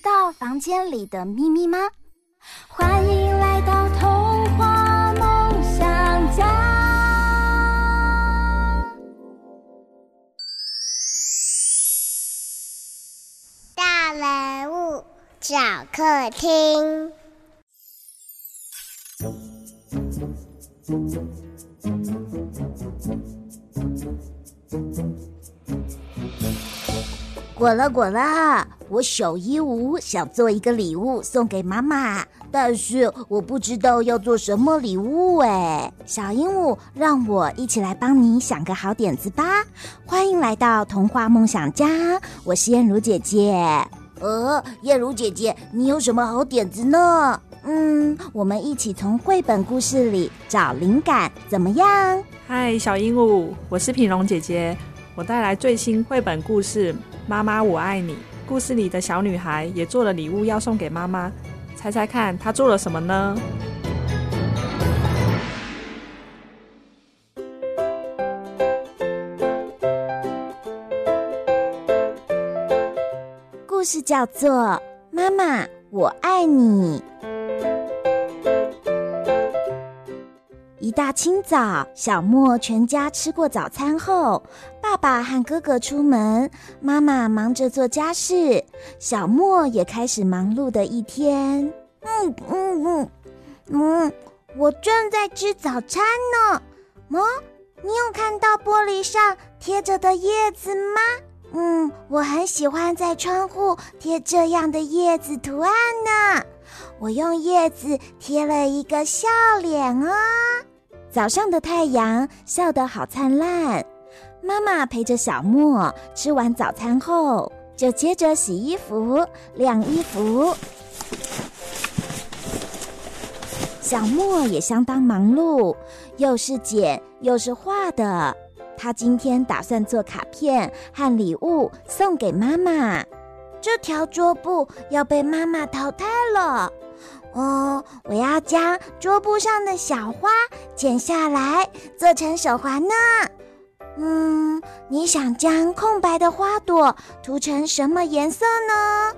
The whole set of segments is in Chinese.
知道房间里的秘密吗？欢迎来到童话梦想家。大人物小客厅。滚了滚了，我小鹦鹉想做一个礼物送给妈妈，但是我不知道要做什么礼物哎。小鹦鹉，让我一起来帮你想个好点子吧。欢迎来到童话梦想家，我是燕如姐姐。呃，燕如姐姐，你有什么好点子呢？嗯，我们一起从绘本故事里找灵感，怎么样？嗨，小鹦鹉，我是品蓉姐姐，我带来最新绘本故事。妈妈，我爱你。故事里的小女孩也做了礼物要送给妈妈，猜猜看她做了什么呢？故事叫做《妈妈，我爱你》。一大清早，小莫全家吃过早餐后，爸爸和哥哥出门，妈妈忙着做家事，小莫也开始忙碌的一天。嗯嗯嗯嗯，我正在吃早餐呢。么、哦，你有看到玻璃上贴着的叶子吗？嗯，我很喜欢在窗户贴这样的叶子图案呢。我用叶子贴了一个笑脸哦。早上的太阳笑得好灿烂，妈妈陪着小莫吃完早餐后，就接着洗衣服、晾衣服。小莫也相当忙碌，又是剪又是画的。他今天打算做卡片和礼物送给妈妈。这条桌布要被妈妈淘汰了。哦，我要将桌布上的小花剪下来，做成手环呢。嗯，你想将空白的花朵涂成什么颜色呢？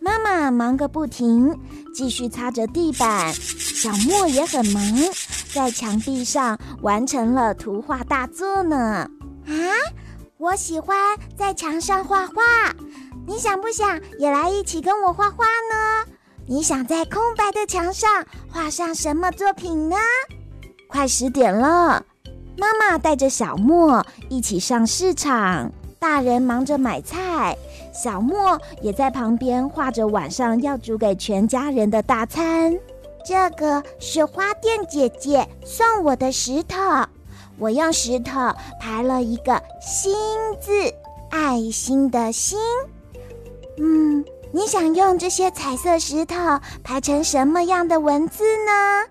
妈妈忙个不停，继续擦着地板，小莫也很忙。在墙壁上完成了图画大作呢！啊，我喜欢在墙上画画，你想不想也来一起跟我画画呢？你想在空白的墙上画上什么作品呢？快十点了，妈妈带着小莫一起上市场，大人忙着买菜，小莫也在旁边画着晚上要煮给全家人的大餐。这个是花店姐姐送我的石头，我用石头排了一个心字，爱心的心。嗯，你想用这些彩色石头排成什么样的文字呢？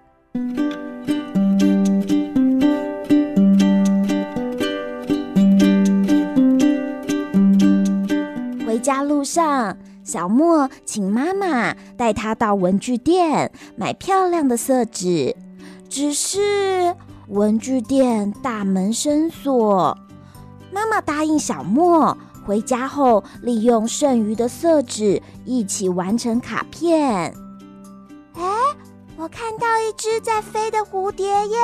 回家路上。小莫请妈妈带他到文具店买漂亮的色纸，只是文具店大门深锁。妈妈答应小莫回家后利用剩余的色纸一起完成卡片。哎，我看到一只在飞的蝴蝶耶，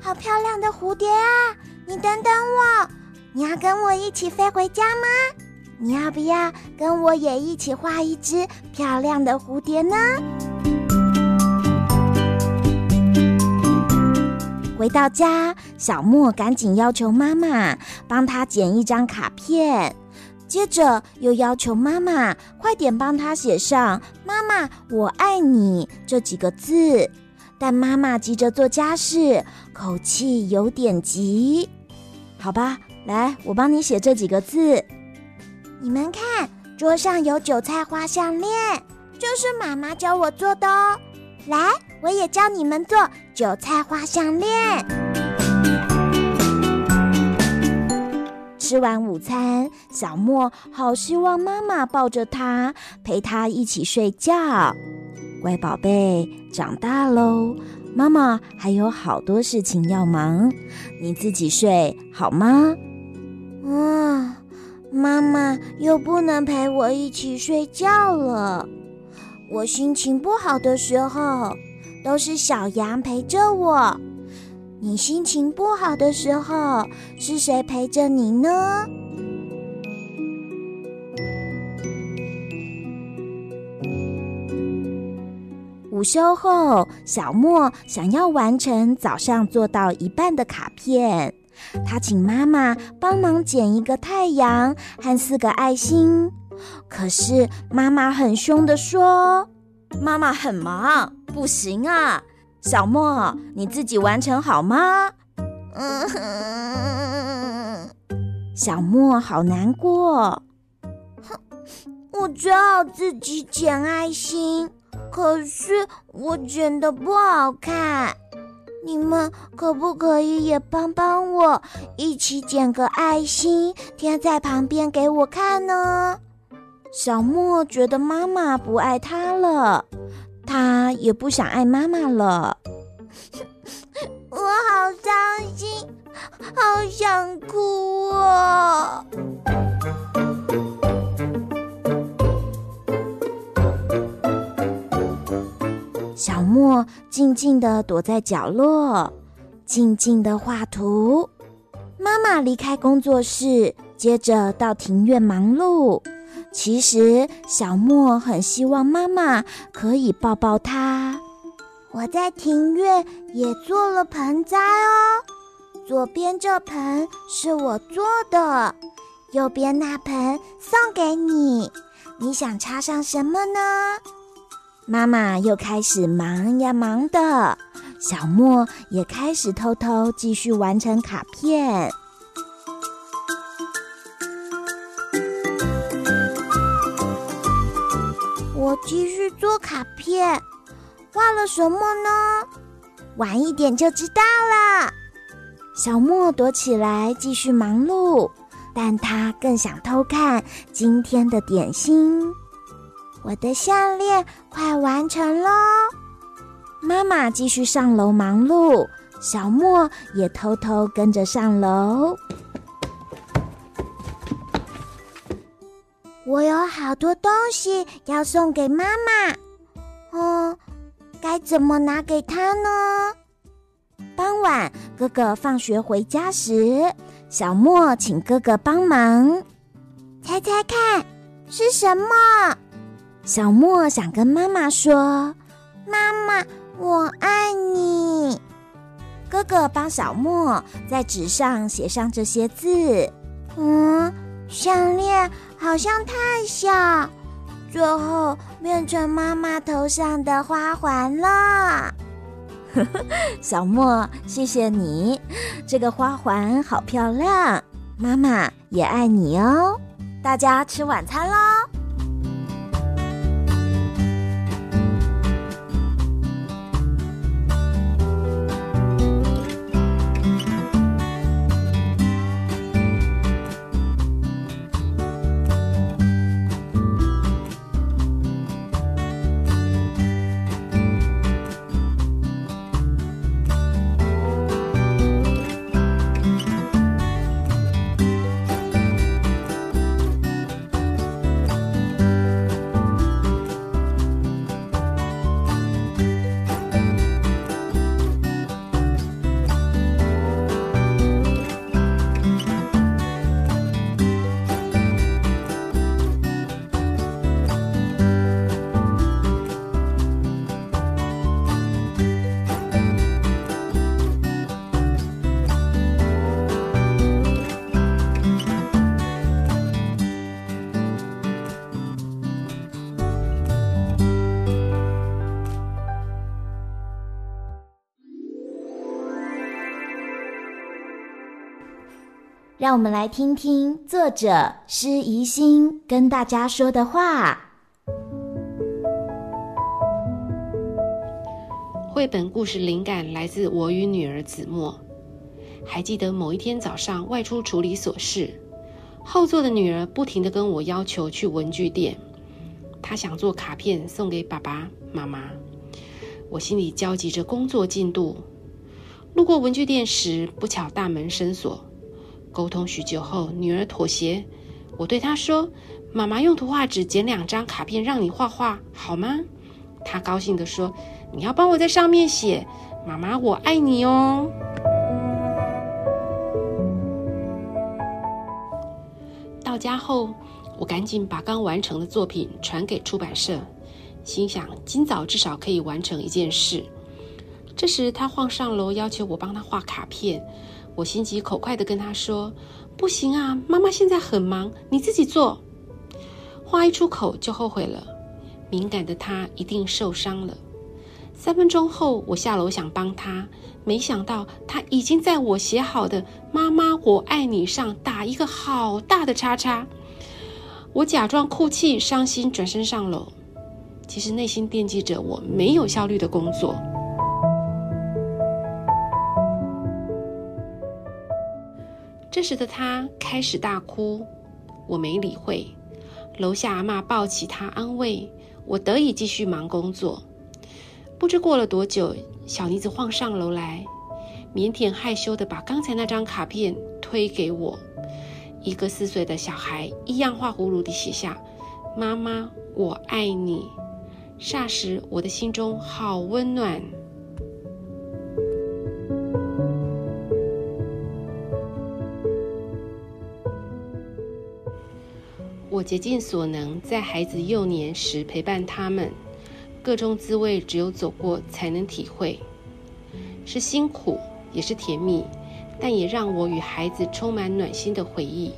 好漂亮的蝴蝶啊！你等等我，你要跟我一起飞回家吗？你要不要跟我也一起画一只漂亮的蝴蝶呢？回到家，小莫赶紧要求妈妈帮他剪一张卡片。接着又要求妈妈快点帮他写上“妈妈，我爱你”这几个字，但妈妈急着做家事，口气有点急。好吧，来，我帮你写这几个字。你们看，桌上有韭菜花项链，就是妈妈教我做的哦。来，我也教你们做韭菜花项链。吃完午餐，小莫好希望妈妈抱着他，陪他一起睡觉。乖宝贝，长大喽，妈妈还有好多事情要忙，你自己睡好吗？啊，妈妈又不能陪我一起睡觉了。我心情不好的时候，都是小羊陪着我。你心情不好的时候，是谁陪着你呢？午休后，小莫想要完成早上做到一半的卡片，他请妈妈帮忙剪一个太阳和四个爱心。可是妈妈很凶地说：“妈妈很忙，不行啊。”小莫，你自己完成好吗？嗯哼，小莫好难过。哼，我只好自己剪爱心，可是我剪的不好看。你们可不可以也帮帮我，一起剪个爱心，贴在旁边给我看呢？小莫觉得妈妈不爱他了。他也不想爱妈妈了，我好伤心，好想哭哦。小莫静静的躲在角落，静静的画图。妈妈离开工作室，接着到庭院忙碌。其实小莫很希望妈妈可以抱抱他。我在庭院也做了盆栽哦，左边这盆是我做的，右边那盆送给你。你想插上什么呢？妈妈又开始忙呀忙的，小莫也开始偷偷继续完成卡片。我继续做卡片，画了什么呢？晚一点就知道了。小莫躲起来继续忙碌，但他更想偷看今天的点心。我的项链快完成了。妈妈继续上楼忙碌，小莫也偷偷跟着上楼。我有好多东西要送给妈妈，嗯，该怎么拿给她呢？傍晚，哥哥放学回家时，小莫请哥哥帮忙，猜猜看是什么？小莫想跟妈妈说：“妈妈，我爱你。”哥哥帮小莫在纸上写上这些字，嗯，项链。好像太小，最后变成妈妈头上的花环了。小莫，谢谢你，这个花环好漂亮，妈妈也爱你哦。大家吃晚餐喽。让我们来听听作者施怡欣跟大家说的话。绘本故事灵感来自我与女儿子墨。还记得某一天早上外出处理琐事，后座的女儿不停地跟我要求去文具店，她想做卡片送给爸爸妈妈。我心里焦急着工作进度。路过文具店时，不巧大门深锁。沟通许久后，女儿妥协。我对她说：“妈妈用图画纸剪两张卡片让你画画，好吗？”她高兴地说。你要帮我在上面写“妈妈，我爱你”哦。到家后，我赶紧把刚完成的作品传给出版社，心想今早至少可以完成一件事。这时，他晃上楼要求我帮他画卡片，我心急口快地跟他说：“不行啊，妈妈现在很忙，你自己做。”话一出口就后悔了，敏感的他一定受伤了。三分钟后，我下楼想帮他，没想到他已经在我写好的“妈妈，我爱你”上打一个好大的叉叉。我假装哭泣、伤心，转身上楼，其实内心惦记着我没有效率的工作。这时的他开始大哭，我没理会。楼下阿嬷抱起他安慰，我得以继续忙工作。不知过了多久，小妮子晃上楼来，腼腆害羞地把刚才那张卡片推给我。一个四岁的小孩一样画葫芦地写下“妈妈，我爱你”。霎时，我的心中好温暖。我竭尽所能，在孩子幼年时陪伴他们。各种滋味，只有走过才能体会，是辛苦，也是甜蜜，但也让我与孩子充满暖心的回忆。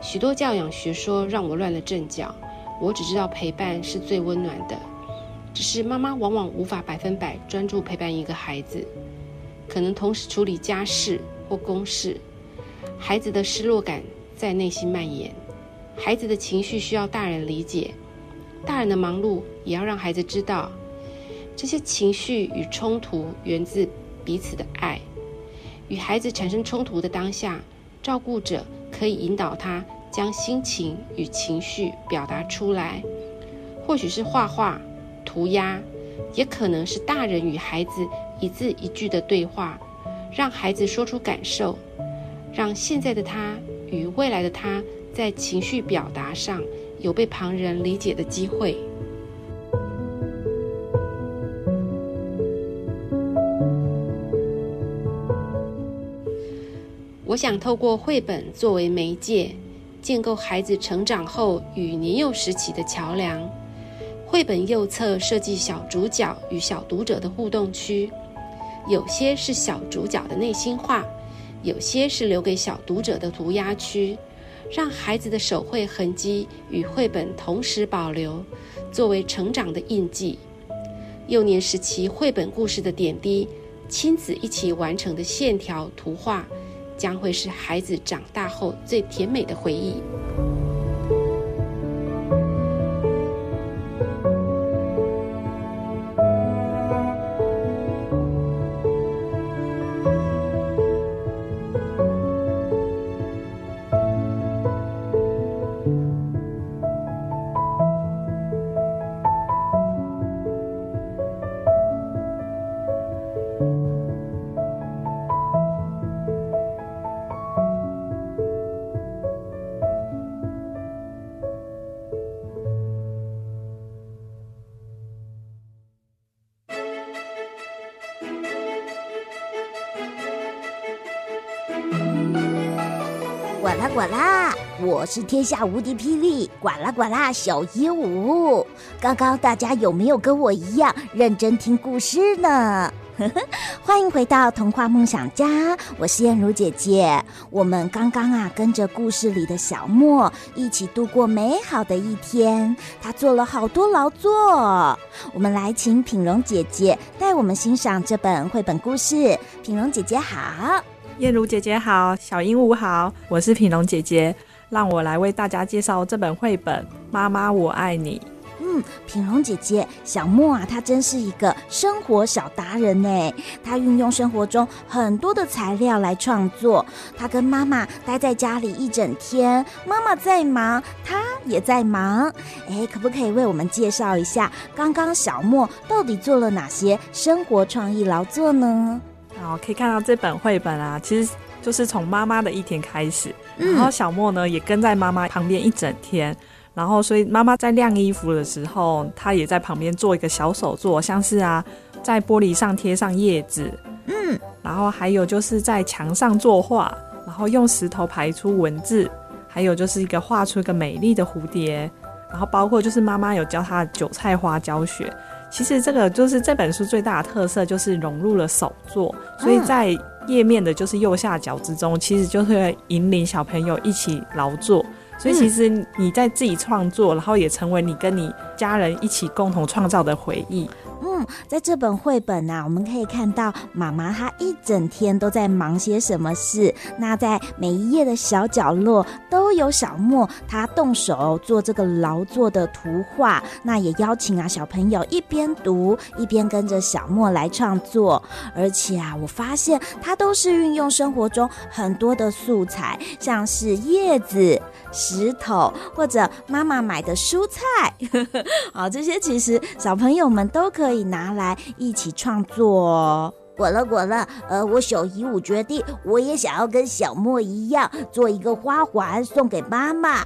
许多教养学说让我乱了阵脚，我只知道陪伴是最温暖的。只是妈妈往往无法百分百专注陪伴一个孩子，可能同时处理家事或公事，孩子的失落感在内心蔓延，孩子的情绪需要大人理解。大人的忙碌也要让孩子知道，这些情绪与冲突源自彼此的爱。与孩子产生冲突的当下，照顾者可以引导他将心情与情绪表达出来，或许是画画、涂鸦，也可能是大人与孩子一字一句的对话，让孩子说出感受，让现在的他与未来的他在情绪表达上。有被旁人理解的机会。我想透过绘本作为媒介，建构孩子成长后与年幼时期的桥梁。绘本右侧设计小主角与小读者的互动区，有些是小主角的内心话，有些是留给小读者的涂鸦区。让孩子的手绘痕迹与绘本同时保留，作为成长的印记。幼年时期绘本故事的点滴，亲子一起完成的线条图画，将会是孩子长大后最甜美的回忆。呱啦呱啦，我是天下无敌霹雳呱啦呱啦小鹦鹉。刚刚大家有没有跟我一样认真听故事呢？欢迎回到童话梦想家，我是燕如姐姐。我们刚刚啊跟着故事里的小莫一起度过美好的一天，他做了好多劳作。我们来请品荣姐姐带我们欣赏这本绘本故事。品荣姐姐好。燕如姐姐好，小鹦鹉好，我是品龙姐姐，让我来为大家介绍这本绘本《妈妈我爱你》。嗯，品龙姐姐，小莫啊，他真是一个生活小达人呢。他运用生活中很多的材料来创作。他跟妈妈待在家里一整天，妈妈在忙，他也在忙。哎，可不可以为我们介绍一下，刚刚小莫到底做了哪些生活创意劳作呢？好，可以看到这本绘本啊，其实就是从妈妈的一天开始，然后小莫呢也跟在妈妈旁边一整天。然后，所以妈妈在晾衣服的时候，她也在旁边做一个小手作，像是啊，在玻璃上贴上叶子，嗯，然后还有就是在墙上作画，然后用石头排出文字，还有就是一个画出一个美丽的蝴蝶，然后包括就是妈妈有教她韭菜花教学。其实这个就是这本书最大的特色，就是融入了手作，所以在页面的就是右下角之中，其实就是引领小朋友一起劳作。所以其实你在自己创作，然后也成为你跟你家人一起共同创造的回忆。嗯，在这本绘本啊，我们可以看到妈妈她一整天都在忙些什么事。那在每一页的小角落都有小莫他动手做这个劳作的图画。那也邀请啊小朋友一边读一边跟着小莫来创作。而且啊，我发现他都是运用生活中很多的素材，像是叶子、石头或者妈妈买的蔬菜。啊，这些其实小朋友们都可以拿。拿来一起创作哦。滚了滚了，呃，我小鹦鹉决定，我也想要跟小莫一样做一个花环送给妈妈。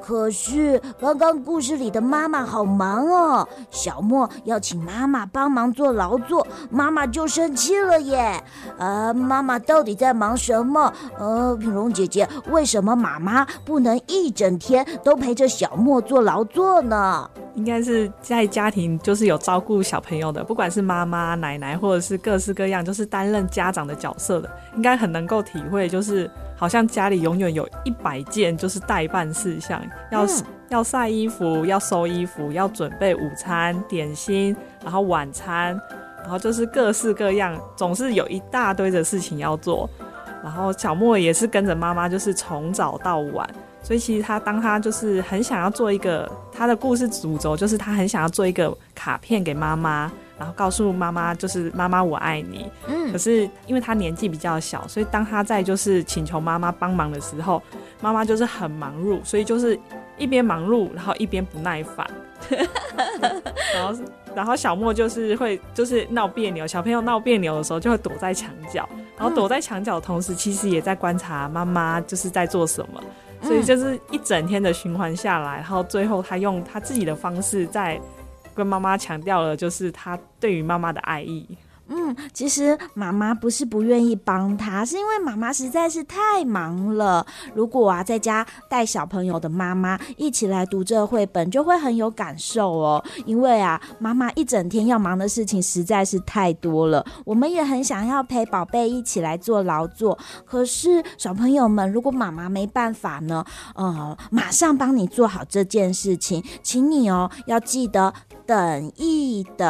可是刚刚故事里的妈妈好忙哦，小莫要请妈妈帮忙做劳作，妈妈就生气了耶。呃，妈妈到底在忙什么？呃，品荣姐姐，为什么妈妈不能一整天都陪着小莫做劳作呢？应该是在家庭就是有照顾小朋友的，不管是妈妈、奶奶，或者是各式各样，就是担任家长的角色的，应该很能够体会，就是好像家里永远有一百件就是代办事项，要、嗯、要晒衣服，要收衣服，要准备午餐、点心，然后晚餐，然后就是各式各样，总是有一大堆的事情要做。然后小莫也是跟着妈妈，就是从早到晚。所以其实他当他就是很想要做一个他的故事主轴，就是他很想要做一个卡片给妈妈，然后告诉妈妈就是妈妈我爱你。嗯。可是因为他年纪比较小，所以当他在就是请求妈妈帮忙的时候，妈妈就是很忙碌，所以就是一边忙碌，然后一边不耐烦。然后然后小莫就是会就是闹别扭，小朋友闹别扭的时候就会躲在墙角，然后躲在墙角的同时，其实也在观察妈妈就是在做什么。所以就是一整天的循环下来，然后最后他用他自己的方式在跟妈妈强调了，就是他对于妈妈的爱意。嗯，其实妈妈不是不愿意帮他，是因为妈妈实在是太忙了。如果啊，在家带小朋友的妈妈一起来读这绘本，就会很有感受哦。因为啊，妈妈一整天要忙的事情实在是太多了。我们也很想要陪宝贝一起来做劳作，可是小朋友们，如果妈妈没办法呢，呃，马上帮你做好这件事情，请你哦，要记得。等一等，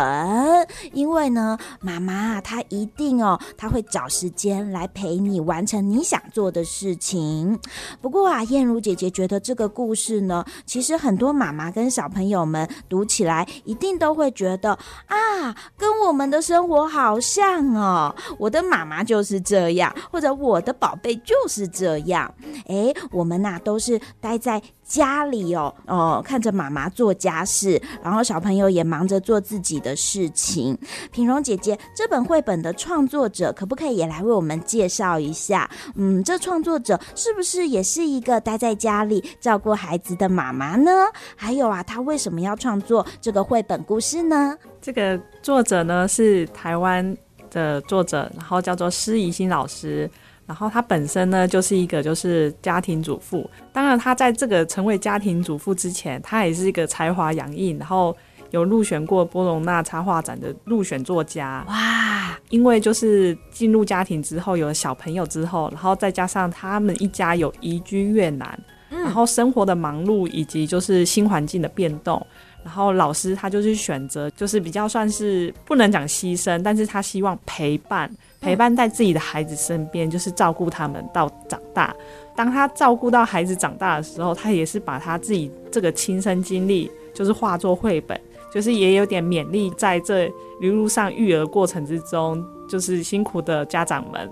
因为呢，妈妈她一定哦，她会找时间来陪你完成你想做的事情。不过啊，燕如姐姐觉得这个故事呢，其实很多妈妈跟小朋友们读起来一定都会觉得啊，跟我们的生活好像哦，我的妈妈就是这样，或者我的宝贝就是这样。哎，我们呐、都是待在。家里哦，哦，看着妈妈做家事，然后小朋友也忙着做自己的事情。品荣姐姐，这本绘本的创作者可不可以也来为我们介绍一下？嗯，这创作者是不是也是一个待在家里照顾孩子的妈妈呢？还有啊，她为什么要创作这个绘本故事呢？这个作者呢是台湾的作者，然后叫做施怡欣老师。然后她本身呢，就是一个就是家庭主妇。当然，她在这个成为家庭主妇之前，她也是一个才华洋溢，然后有入选过波隆纳插画展的入选作家。哇！因为就是进入家庭之后，有了小朋友之后，然后再加上他们一家有移居越南，然后生活的忙碌以及就是新环境的变动，然后老师他就去选择，就是比较算是不能讲牺牲，但是他希望陪伴陪伴在自己的孩子身边，就是照顾他们到长大。当他照顾到孩子长大的时候，他也是把他自己这个亲身经历，就是化作绘本，就是也有点勉励在这一路上育儿过程之中，就是辛苦的家长们，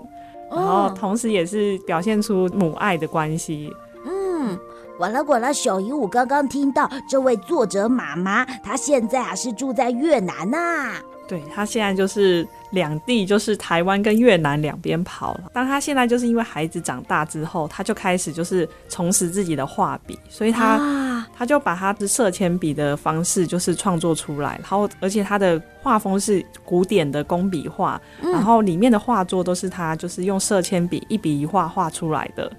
然后同时也是表现出母爱的关系。嗯，呱啦呱啦，小鹦鹉刚刚听到这位作者妈妈，她现在啊是住在越南呐、啊。对，他现在就是两地，就是台湾跟越南两边跑了。当他现在就是因为孩子长大之后，他就开始就是重拾自己的画笔，所以他、啊、他就把他的色铅笔的方式就是创作出来，然后而且他的画风是古典的工笔画，嗯、然后里面的画作都是他就是用色铅笔一笔一画画出来的。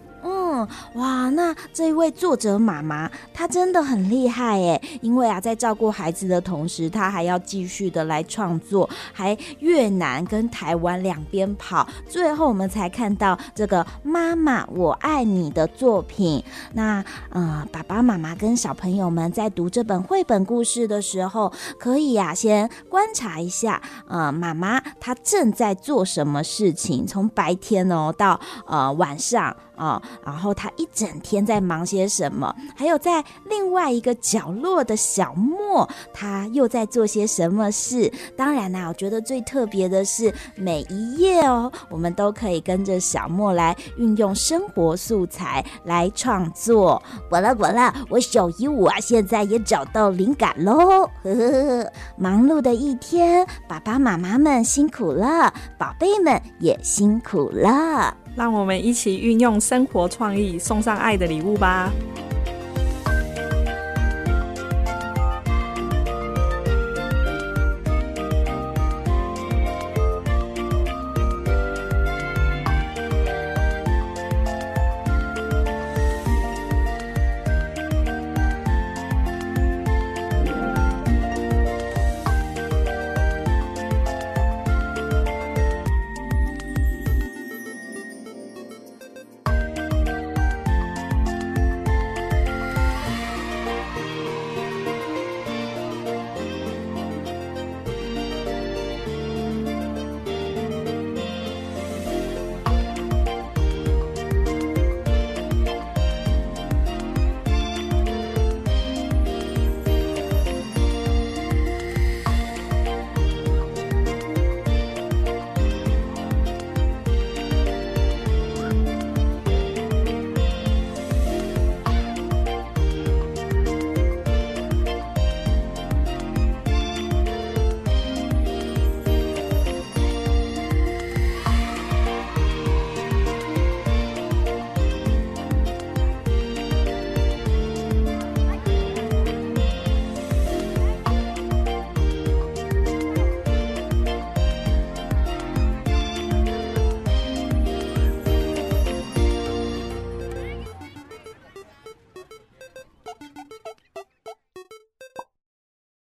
哇，那这一位作者妈妈，她真的很厉害耶！因为啊，在照顾孩子的同时，她还要继续的来创作，还越南跟台湾两边跑，最后我们才看到这个“妈妈我爱你”的作品。那呃，爸爸妈妈跟小朋友们在读这本绘本故事的时候，可以呀、先观察一下，呃，妈妈她正在做什么事情，从白天哦到呃晚上。啊、然后他一整天在忙些什么？还有在另外一个角落的小莫，他又在做些什么事？当然啦、我觉得最特别的是每一页哦，我们都可以跟着小莫来运用生活素材来创作。呱啦呱啦，我小鹦鹉啊，现在也找到灵感喽！呵呵呵，忙碌的一天，爸爸妈妈们辛苦了，宝贝们也辛苦了。让我们一起运用生活创意，送上爱的礼物吧。